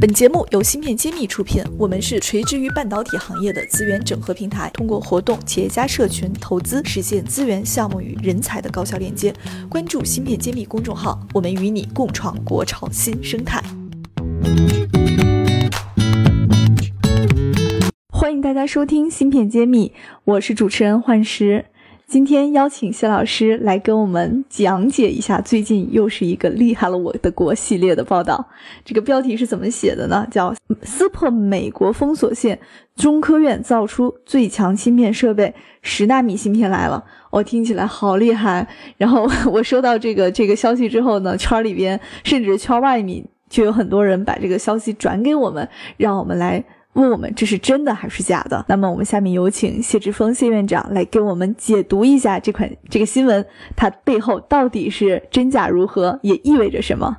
本节目由芯片揭秘出品，我们是垂直于半导体行业的资源整合平台，通过活动、企业家社群、投资，实现资源、项目与人才的高效链接。关注芯片揭秘公众号，我们与你共创国潮新生态。欢迎大家收听芯片揭秘，我是主持人幻石。今天邀请谢老师来跟我们讲解一下最近又是一个厉害了我的国系列的报道。这个标题是怎么写的呢？叫“撕破美国封锁线，中科院造出最强芯片设备，十纳米芯片来了。”我听起来好厉害。然后我收到这个这个消息之后呢，圈里边甚至圈外面就有很多人把这个消息转给我们，让我们来。问我们这是真的还是假的？那么我们下面有请谢志峰谢院长来给我们解读一下这款这个新闻，它背后到底是真假如何，也意味着什么？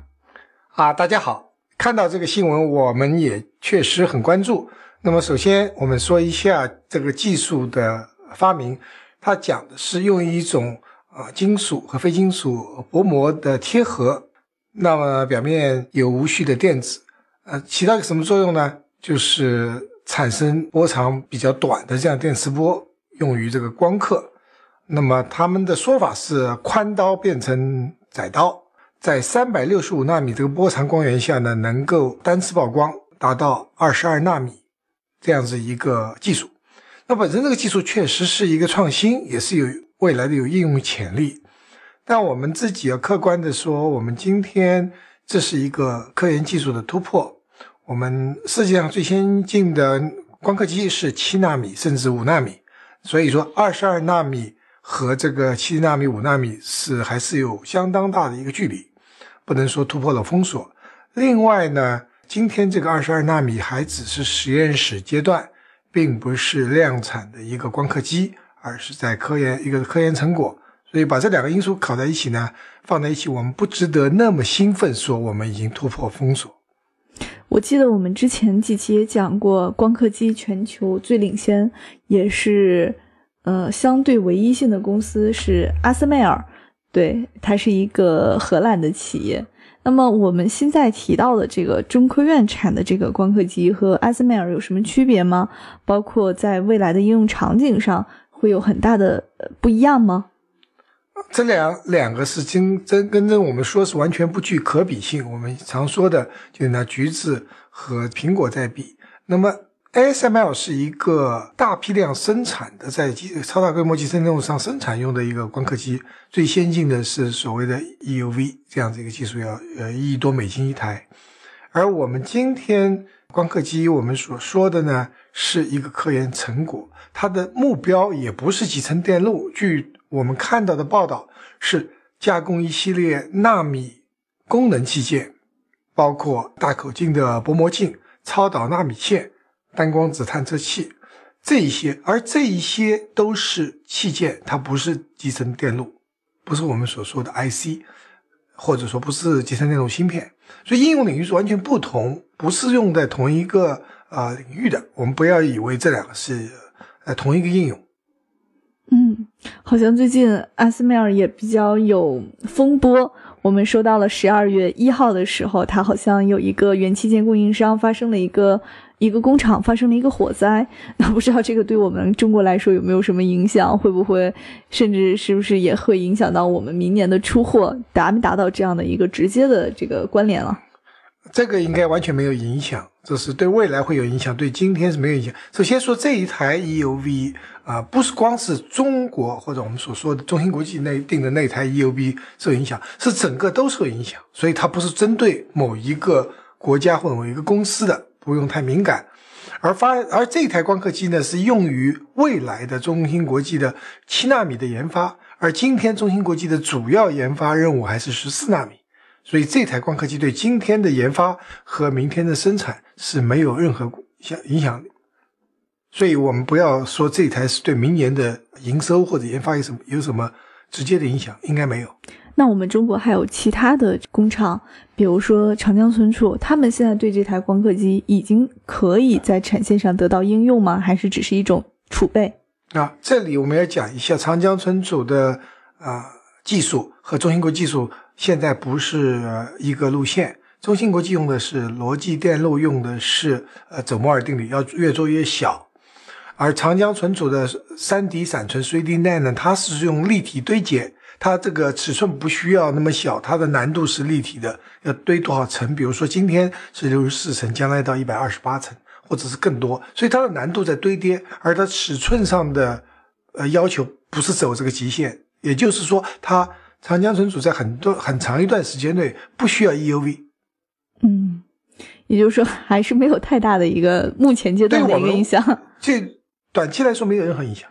啊，大家好，看到这个新闻，我们也确实很关注。那么首先我们说一下这个技术的发明，它讲的是用一种啊金属和非金属薄膜的贴合，那么表面有无序的电子，呃，起到一个什么作用呢？就是产生波长比较短的这样电磁波，用于这个光刻。那么他们的说法是宽刀变成窄刀，在三百六十五纳米这个波长光源下呢，能够单次曝光达到二十二纳米这样子一个技术。那本身这个技术确实是一个创新，也是有未来的有应用潜力。但我们自己要客观的说，我们今天这是一个科研技术的突破。我们世界上最先进的光刻机是七纳米甚至五纳米，所以说二十二纳米和这个七纳米、五纳米是还是有相当大的一个距离，不能说突破了封锁。另外呢，今天这个二十二纳米还只是实验室阶段，并不是量产的一个光刻机，而是在科研一个科研成果。所以把这两个因素考在一起呢，放在一起，我们不值得那么兴奋说我们已经突破封锁。我记得我们之前几期也讲过，光刻机全球最领先，也是呃相对唯一性的公司是阿斯麦尔，对，它是一个荷兰的企业。那么我们现在提到的这个中科院产的这个光刻机和阿斯麦尔有什么区别吗？包括在未来的应用场景上会有很大的不一样吗？这两两个是真真跟真，我们说是完全不具可比性。我们常说的就拿橘子和苹果在比。那么 ASML 是一个大批量生产的，在超大规模集成电路上生产用的一个光刻机。最先进的是所谓的 EUV 这样子一个技术，要呃一亿多美金一台。而我们今天光刻机，我们所说的呢，是一个科研成果，它的目标也不是集成电路。据我们看到的报道是加工一系列纳米功能器件，包括大口径的薄膜镜、超导纳米线、单光子探测器这一些，而这一些都是器件，它不是集成电路，不是我们所说的 IC，或者说不是集成电路芯片，所以应用领域是完全不同，不是用在同一个啊领域的。我们不要以为这两个是呃同一个应用。好像最近阿斯麦尔也比较有风波。我们收到了十二月一号的时候，它好像有一个元器件供应商发生了一个一个工厂发生了一个火灾。那不知道这个对我们中国来说有没有什么影响？会不会甚至是不是也会影响到我们明年的出货？达没达到这样的一个直接的这个关联了？这个应该完全没有影响，这是对未来会有影响，对今天是没有影响。首先说这一台 EUV 啊，不是光是中国或者我们所说的中芯国际内定的那台 EUV 受影响，是整个都受影响，所以它不是针对某一个国家或者某一个公司的，不用太敏感。而发而这台光刻机呢，是用于未来的中芯国际的七纳米的研发，而今天中芯国际的主要研发任务还是十四纳米。所以这台光刻机对今天的研发和明天的生产是没有任何影影响的。所以我们不要说这台是对明年的营收或者研发有什么有什么直接的影响，应该没有。那我们中国还有其他的工厂，比如说长江存储，他们现在对这台光刻机已经可以在产线上得到应用吗？还是只是一种储备？啊，这里我们要讲一下长江存储的啊技术和中芯国技术。现在不是一个路线。中芯国际用的是逻辑电路，用的是呃走摩尔定律，要越做越小。而长江存储的三 D 闪存 3D NAND 呢，它是用立体堆叠，它这个尺寸不需要那么小，它的难度是立体的，要堆多少层？比如说今天是六十四层，将来到一百二十八层，或者是更多，所以它的难度在堆叠，而它尺寸上的呃要求不是走这个极限，也就是说，它长江存储在很多很长一段时间内不需要 EUV。嗯，也就是说，还是没有太大的一个目前阶段的一个影响。这短期来说没有任何影响。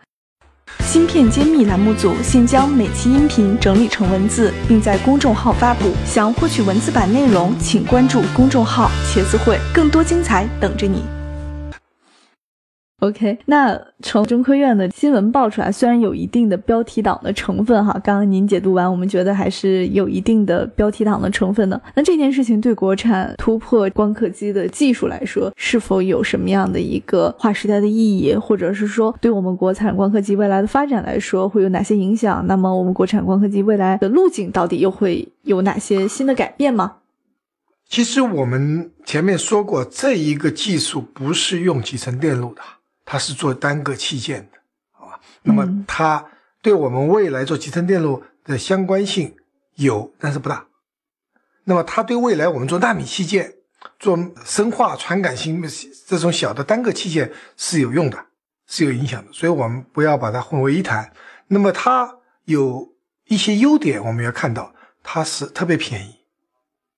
芯片揭秘栏目组现将每期音频整理成文字，并在公众号发布。想获取文字版内容，请关注公众号“茄子会”，更多精彩等着你。OK，那从中科院的新闻爆出来，虽然有一定的标题党的成分哈，刚刚您解读完，我们觉得还是有一定的标题党的成分的。那这件事情对国产突破光刻机的技术来说，是否有什么样的一个划时代的意义，或者是说对我们国产光刻机未来的发展来说会有哪些影响？那么我们国产光刻机未来的路径到底又会有哪些新的改变吗？其实我们前面说过，这一个技术不是用集成电路的。它是做单个器件的，好吧？那么它对我们未来做集成电路的相关性有，但是不大。那么它对未来我们做纳米器件、做生化传感型这种小的单个器件是有用的，是有影响的。所以我们不要把它混为一谈。那么它有一些优点，我们要看到它是特别便宜，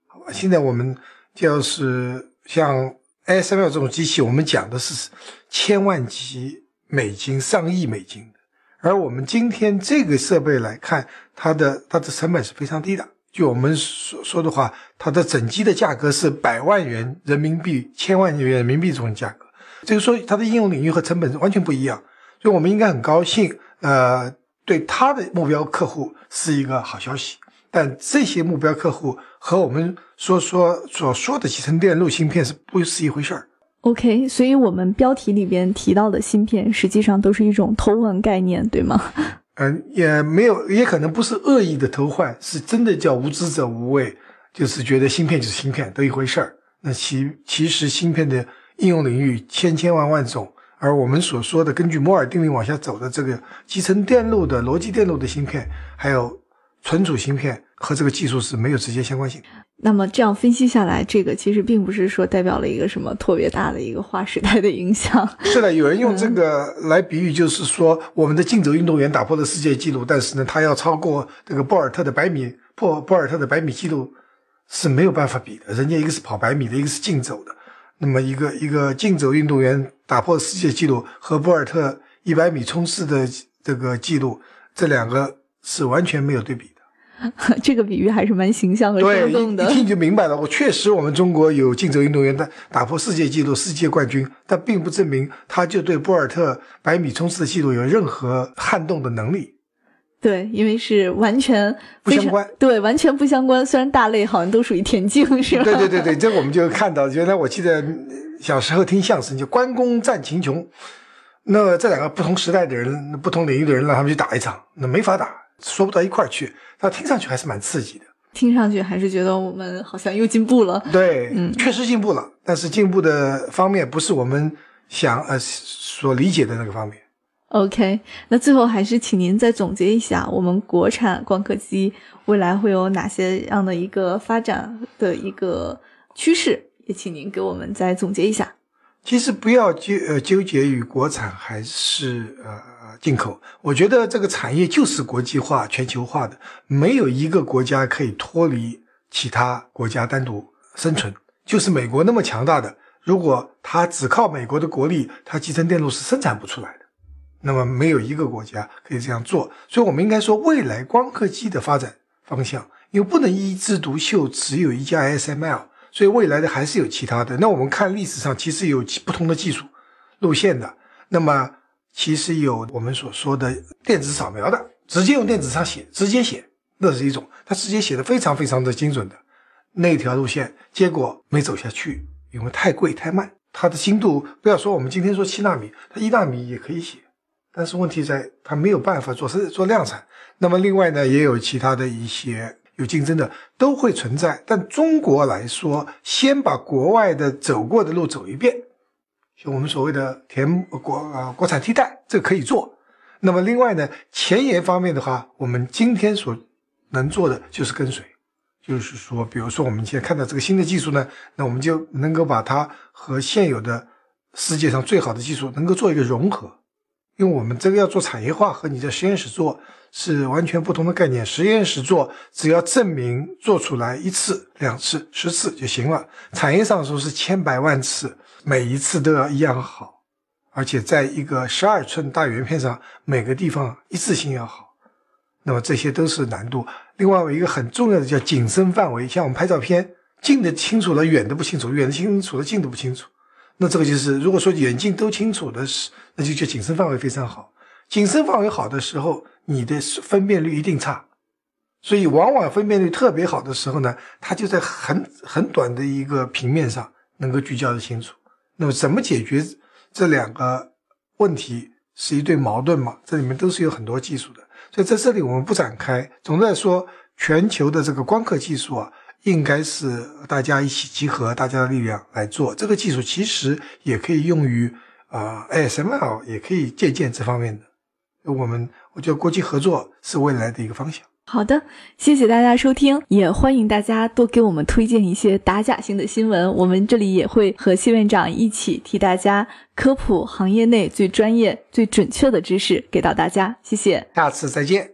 好吧？现在我们就是像。ASML 这种机器，我们讲的是千万级美金、上亿美金的，而我们今天这个设备来看，它的它的成本是非常低的。就我们所说的话，它的整机的价格是百万元人民币、千万元人民币这种价格，就是说它的应用领域和成本完全不一样。所以我们应该很高兴，呃，对它的目标客户是一个好消息。但这些目标客户和我们所说所说的集成电路芯片是不是一回事儿？OK，所以我们标题里边提到的芯片，实际上都是一种偷换概念，对吗？嗯，也没有，也可能不是恶意的偷换，是真的叫无知者无畏，就是觉得芯片就是芯片，都一回事儿。那其其实芯片的应用领域千千万万种，而我们所说的根据摩尔定律往下走的这个集成电路的逻辑电路的芯片，还有。存储芯片和这个技术是没有直接相关性。那么这样分析下来，这个其实并不是说代表了一个什么特别大的一个划时代的影响。是的，有人用这个来比喻，就是说我们的竞走运动员打破了世界纪录，但是呢，他要超过这个博尔特的百米破博尔特的百米纪录是没有办法比的。人家一个是跑百米的，一个是竞走的。那么一个一个竞走运动员打破世界纪录和博尔特一百米冲刺的这个记录，这两个是完全没有对比。这个比喻还是蛮形象和生动的，一听就明白了。我确实，我们中国有竞走运动员的打破世界纪录、世界冠军，但并不证明他就对博尔特百米冲刺的纪录有任何撼动的能力。对，因为是完全不相关。对，完全不相关。虽然大类好像都属于田径，是吧？对对对对，这我们就看到，原来我记得小时候听相声，就关公战秦琼，那这两个不同时代的人、不同领域的人，让他们去打一场，那没法打。说不到一块儿去，但听上去还是蛮刺激的。听上去还是觉得我们好像又进步了。对，嗯，确实进步了，但是进步的方面不是我们想呃所理解的那个方面。OK，那最后还是请您再总结一下，我们国产光刻机未来会有哪些样的一个发展的一个趋势，也请您给我们再总结一下。其实不要纠呃纠结于国产还是呃。进口，我觉得这个产业就是国际化、全球化的，没有一个国家可以脱离其他国家单独生存。就是美国那么强大的，如果它只靠美国的国力，它集成电路是生产不出来的。那么没有一个国家可以这样做。所以，我们应该说，未来光刻机的发展方向，又不能一枝独秀，只有一家 SML 所以未来的还是有其他的。那我们看历史上，其实有不同的技术路线的。那么。其实有我们所说的电子扫描的，直接用电子上写，直接写，那是一种，他直接写的非常非常的精准的那条路线，结果没走下去，因为太贵太慢，它的精度不要说我们今天说七纳米，它一纳米也可以写，但是问题在它没有办法做是做量产。那么另外呢，也有其他的一些有竞争的都会存在。但中国来说，先把国外的走过的路走一遍，就我们所谓的填国呃国产替代，这可以做。那么另外呢，前沿方面的话，我们今天所能做的就是跟随，就是说，比如说我们现在看到这个新的技术呢，那我们就能够把它和现有的世界上最好的技术能够做一个融合。因为我们这个要做产业化，和你在实验室做是完全不同的概念。实验室做只要证明做出来一次、两次、十次就行了。产业上说是千百万次，每一次都要一样好，而且在一个十二寸大圆片上，每个地方一致性要好。那么这些都是难度。另外有一个很重要的叫景深范围，像我们拍照片，近的清楚了，远的不清楚；远的清楚了，近的不清楚。那这个就是，如果说远近都清楚的是，那就叫景深范围非常好。景深范围好的时候，你的分辨率一定差。所以，往往分辨率特别好的时候呢，它就在很很短的一个平面上能够聚焦的清楚。那么，怎么解决这两个问题是一对矛盾嘛？这里面都是有很多技术的。所以在这里我们不展开。总的来说，全球的这个光刻技术啊。应该是大家一起集合大家的力量来做这个技术，其实也可以用于啊 ASML，也可以借鉴这方面的。我们我觉得国际合作是未来的一个方向。好的，谢谢大家收听，也欢迎大家多给我们推荐一些打假性的新闻，我们这里也会和谢院长一起替大家科普行业内最专业、最准确的知识给到大家。谢谢，下次再见。